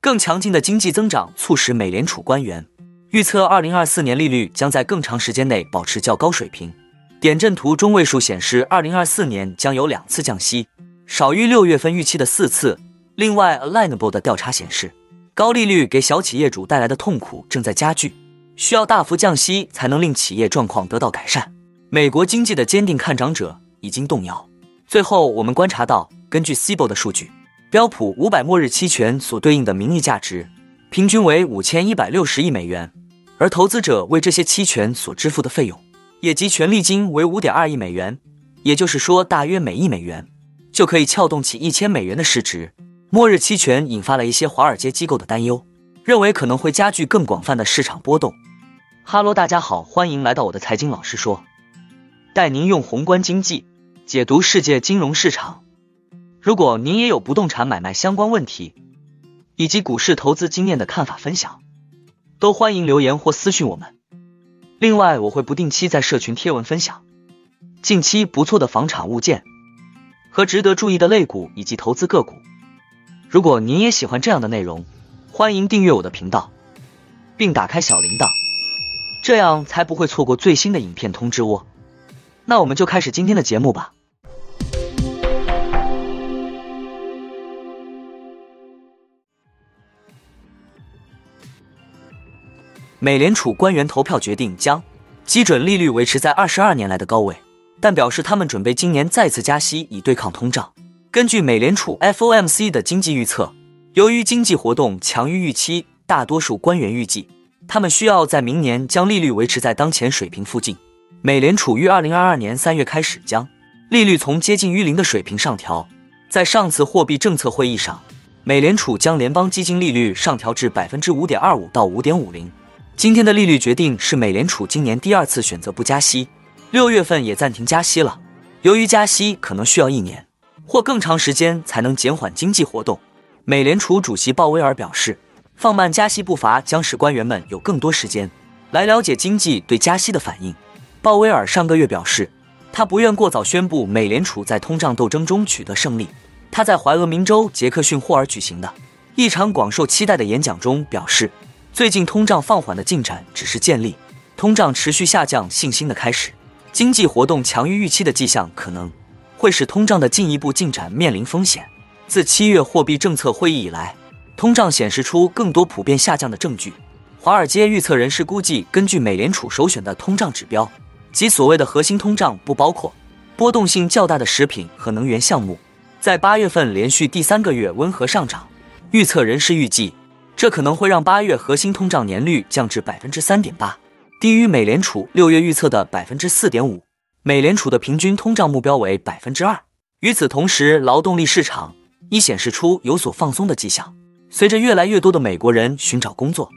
更强劲的经济增长促使美联储官员预测，二零二四年利率将在更长时间内保持较高水平。点阵图中位数显示，二零二四年将有两次降息，少于六月份预期的四次。另外，Alignable 的调查显示，高利率给小企业主带来的痛苦正在加剧，需要大幅降息才能令企业状况得到改善。美国经济的坚定看涨者已经动摇。最后，我们观察到，根据 c i b o 的数据，标普五百末日期权所对应的名义价值平均为五千一百六十亿美元，而投资者为这些期权所支付的费用，也即权利金为五点二亿美元。也就是说，大约每亿美元就可以撬动起一千美元的市值。末日期权引发了一些华尔街机构的担忧，认为可能会加剧更广泛的市场波动。哈喽，大家好，欢迎来到我的财经老师说。带您用宏观经济解读世界金融市场。如果您也有不动产买卖相关问题，以及股市投资经验的看法分享，都欢迎留言或私讯我们。另外，我会不定期在社群贴文分享近期不错的房产物件和值得注意的类股以及投资个股。如果您也喜欢这样的内容，欢迎订阅我的频道，并打开小铃铛，这样才不会错过最新的影片通知哦。那我们就开始今天的节目吧。美联储官员投票决定将基准利率维持在二十二年来的高位，但表示他们准备今年再次加息以对抗通胀。根据美联储 FOMC 的经济预测，由于经济活动强于预期，大多数官员预计他们需要在明年将利率维持在当前水平附近。美联储于二零二二年三月开始将利率从接近于零的水平上调。在上次货币政策会议上，美联储将联邦基金利率上调至百分之五点二五到五点五零。今天的利率决定是美联储今年第二次选择不加息，六月份也暂停加息了。由于加息可能需要一年或更长时间才能减缓经济活动，美联储主席鲍威尔表示，放慢加息步伐将使官员们有更多时间来了解经济对加息的反应。鲍威尔上个月表示，他不愿过早宣布美联储在通胀斗争中取得胜利。他在怀俄明州杰克逊霍尔举行的一场广受期待的演讲中表示，最近通胀放缓的进展只是建立通胀持续下降信心的开始。经济活动强于预期的迹象可能会使通胀的进一步进展面临风险。自七月货币政策会议以来，通胀显示出更多普遍下降的证据。华尔街预测人士估计，根据美联储首选的通胀指标。即所谓的核心通胀不包括波动性较大的食品和能源项目，在八月份连续第三个月温和上涨。预测人士预计，这可能会让八月核心通胀年率降至百分之三点八，低于美联储六月预测的百分之四点五。美联储的平均通胀目标为百分之二。与此同时，劳动力市场已显示出有所放松的迹象。随着越来越多的美国人寻找工作。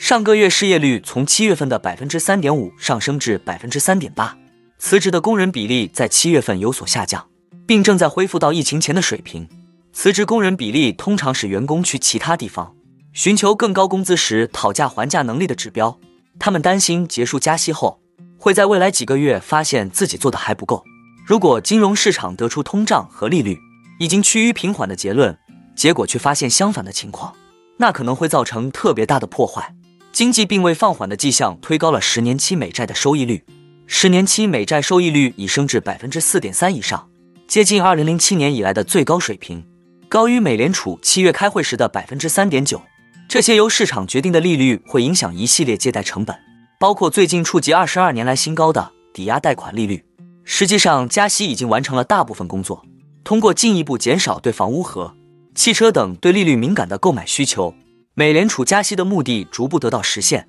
上个月失业率从七月份的百分之三点五上升至百分之三点八，辞职的工人比例在七月份有所下降，并正在恢复到疫情前的水平。辞职工人比例通常使员工去其他地方寻求更高工资时讨价还价能力的指标。他们担心结束加息后，会在未来几个月发现自己做的还不够。如果金融市场得出通胀和利率已经趋于平缓的结论，结果却发现相反的情况，那可能会造成特别大的破坏。经济并未放缓的迹象推高了十年期美债的收益率，十年期美债收益率已升至百分之四点三以上，接近二零零七年以来的最高水平，高于美联储七月开会时的百分之三点九。这些由市场决定的利率会影响一系列借贷成本，包括最近触及二十二年来新高的抵押贷款利率。实际上，加息已经完成了大部分工作，通过进一步减少对房屋和汽车等对利率敏感的购买需求。美联储加息的目的逐步得到实现。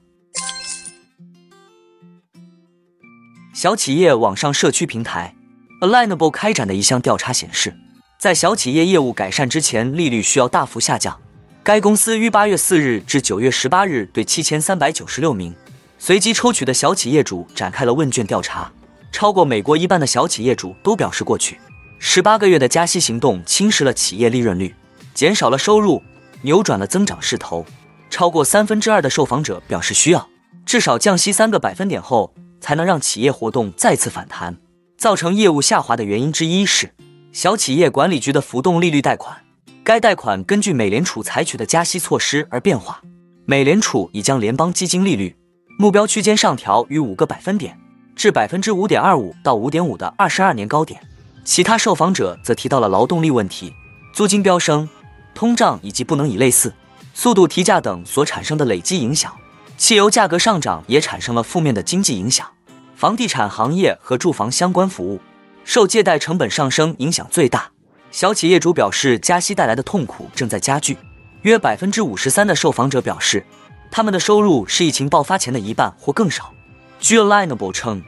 小企业网上社区平台 Alignable 开展的一项调查显示，在小企业业务改善之前，利率需要大幅下降。该公司于八月四日至九月十八日对七千三百九十六名随机抽取的小企业主展开了问卷调查，超过美国一半的小企业主都表示，过去十八个月的加息行动侵蚀了企业利润率，减少了收入。扭转了增长势头，超过三分之二的受访者表示需要至少降息三个百分点后，才能让企业活动再次反弹。造成业务下滑的原因之一是小企业管理局的浮动利率贷款该贷款根据美联储采取的加息措施而变化。美联储已将联邦基金利率目标区间上调逾五个百分点，至百分之五点二五到五点五的二十二年高点。其他受访者则提到了劳动力问题、租金飙升、通胀以及不能以类似速度提价等所产生的累积影响。汽油价格上涨也产生了负面的经济影响。房地产行业和住房相关服务受借贷成本上升影响最大。小企业主表示，加息带来的痛苦正在加剧。约百分之五十三的受访者表示，他们的收入是疫情爆发前的一半或更少。据 Alignable 称，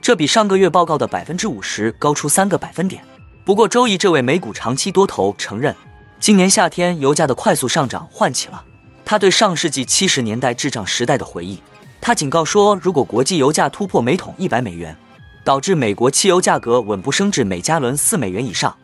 这比上个月报告的百分之五十高出三个百分点。不过，周易这位美股长期多头承认，今年夏天油价的快速上涨唤起了他对上世纪七十年代滞胀时代的回忆。他警告说，如果国际油价突破每桶一百美元，导致美国汽油价格稳步升至每加仑四美元以上，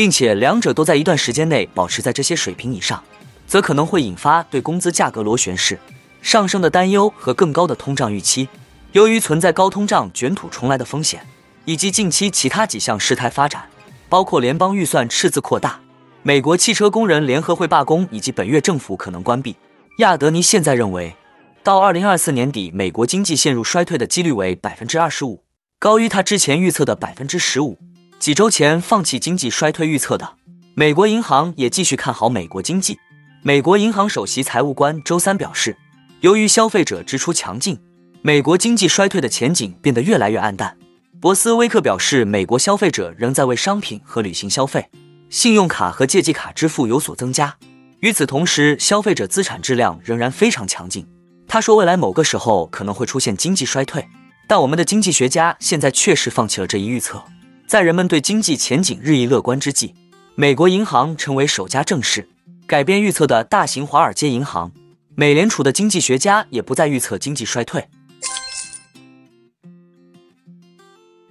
并且两者都在一段时间内保持在这些水平以上，则可能会引发对工资价格螺旋式上升的担忧和更高的通胀预期。由于存在高通胀卷土重来的风险，以及近期其他几项事态发展，包括联邦预算赤字扩大、美国汽车工人联合会罢工以及本月政府可能关闭，亚德尼现在认为。到二零二四年底，美国经济陷入衰退的几率为百分之二十五，高于他之前预测的百分之十五。几周前放弃经济衰退预测的美国银行也继续看好美国经济。美国银行首席财务官周三表示，由于消费者支出强劲，美国经济衰退的前景变得越来越暗淡。博斯威克表示，美国消费者仍在为商品和旅行消费，信用卡和借记卡支付有所增加。与此同时，消费者资产质量仍然非常强劲。他说，未来某个时候可能会出现经济衰退，但我们的经济学家现在确实放弃了这一预测。在人们对经济前景日益乐观之际，美国银行成为首家正式改变预测的大型华尔街银行。美联储的经济学家也不再预测经济衰退。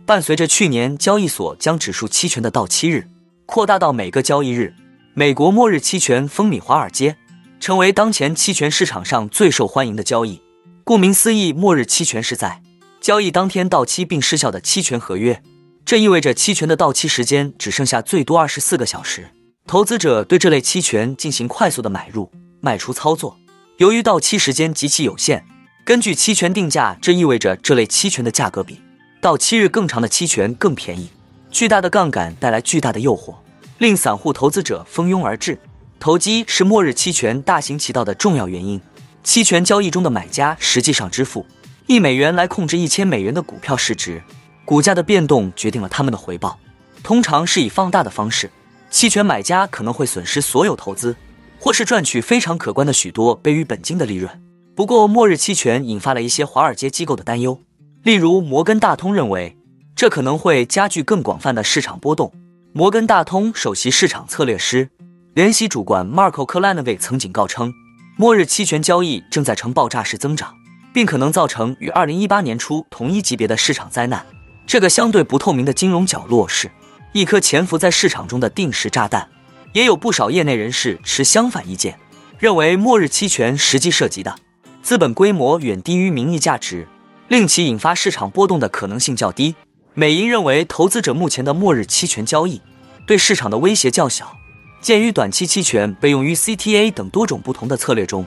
伴随着去年交易所将指数期权的到期日扩大到每个交易日，美国末日期权风靡华尔街。成为当前期权市场上最受欢迎的交易。顾名思义，末日期权是在交易当天到期并失效的期权合约。这意味着期权的到期时间只剩下最多二十四个小时。投资者对这类期权进行快速的买入、卖出操作。由于到期时间极其有限，根据期权定价，这意味着这类期权的价格比到期日更长的期权更便宜。巨大的杠杆带来巨大的诱惑，令散户投资者蜂拥而至。投机是末日期权大行其道的重要原因。期权交易中的买家实际上支付一美元来控制一千美元的股票市值，股价的变动决定了他们的回报，通常是以放大的方式。期权买家可能会损失所有投资，或是赚取非常可观的许多倍于本金的利润。不过，末日期权引发了一些华尔街机构的担忧，例如摩根大通认为这可能会加剧更广泛的市场波动。摩根大通首席市场策略师。联席主管 Marco k l a n o v i 曾警告称，末日期权交易正在呈爆炸式增长，并可能造成与2018年初同一级别的市场灾难。这个相对不透明的金融角落是一颗潜伏在市场中的定时炸弹。也有不少业内人士持相反意见，认为末日期权实际涉及的资本规模远低于名义价值，令其引发市场波动的可能性较低。美银认为，投资者目前的末日期权交易对市场的威胁较小。鉴于短期期权被用于 CTA 等多种不同的策略中，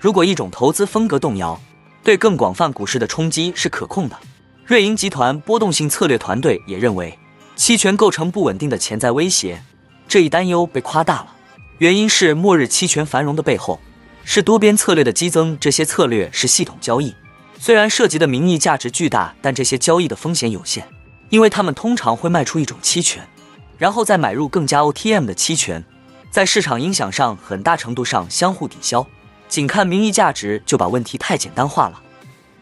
如果一种投资风格动摇，对更广泛股市的冲击是可控的。瑞银集团波动性策略团队也认为，期权构成不稳定的潜在威胁。这一担忧被夸大了，原因是末日期权繁荣的背后是多边策略的激增。这些策略是系统交易，虽然涉及的名义价值巨大，但这些交易的风险有限，因为他们通常会卖出一种期权，然后再买入更加 OTM 的期权。在市场影响上，很大程度上相互抵消。仅看名义价值就把问题太简单化了。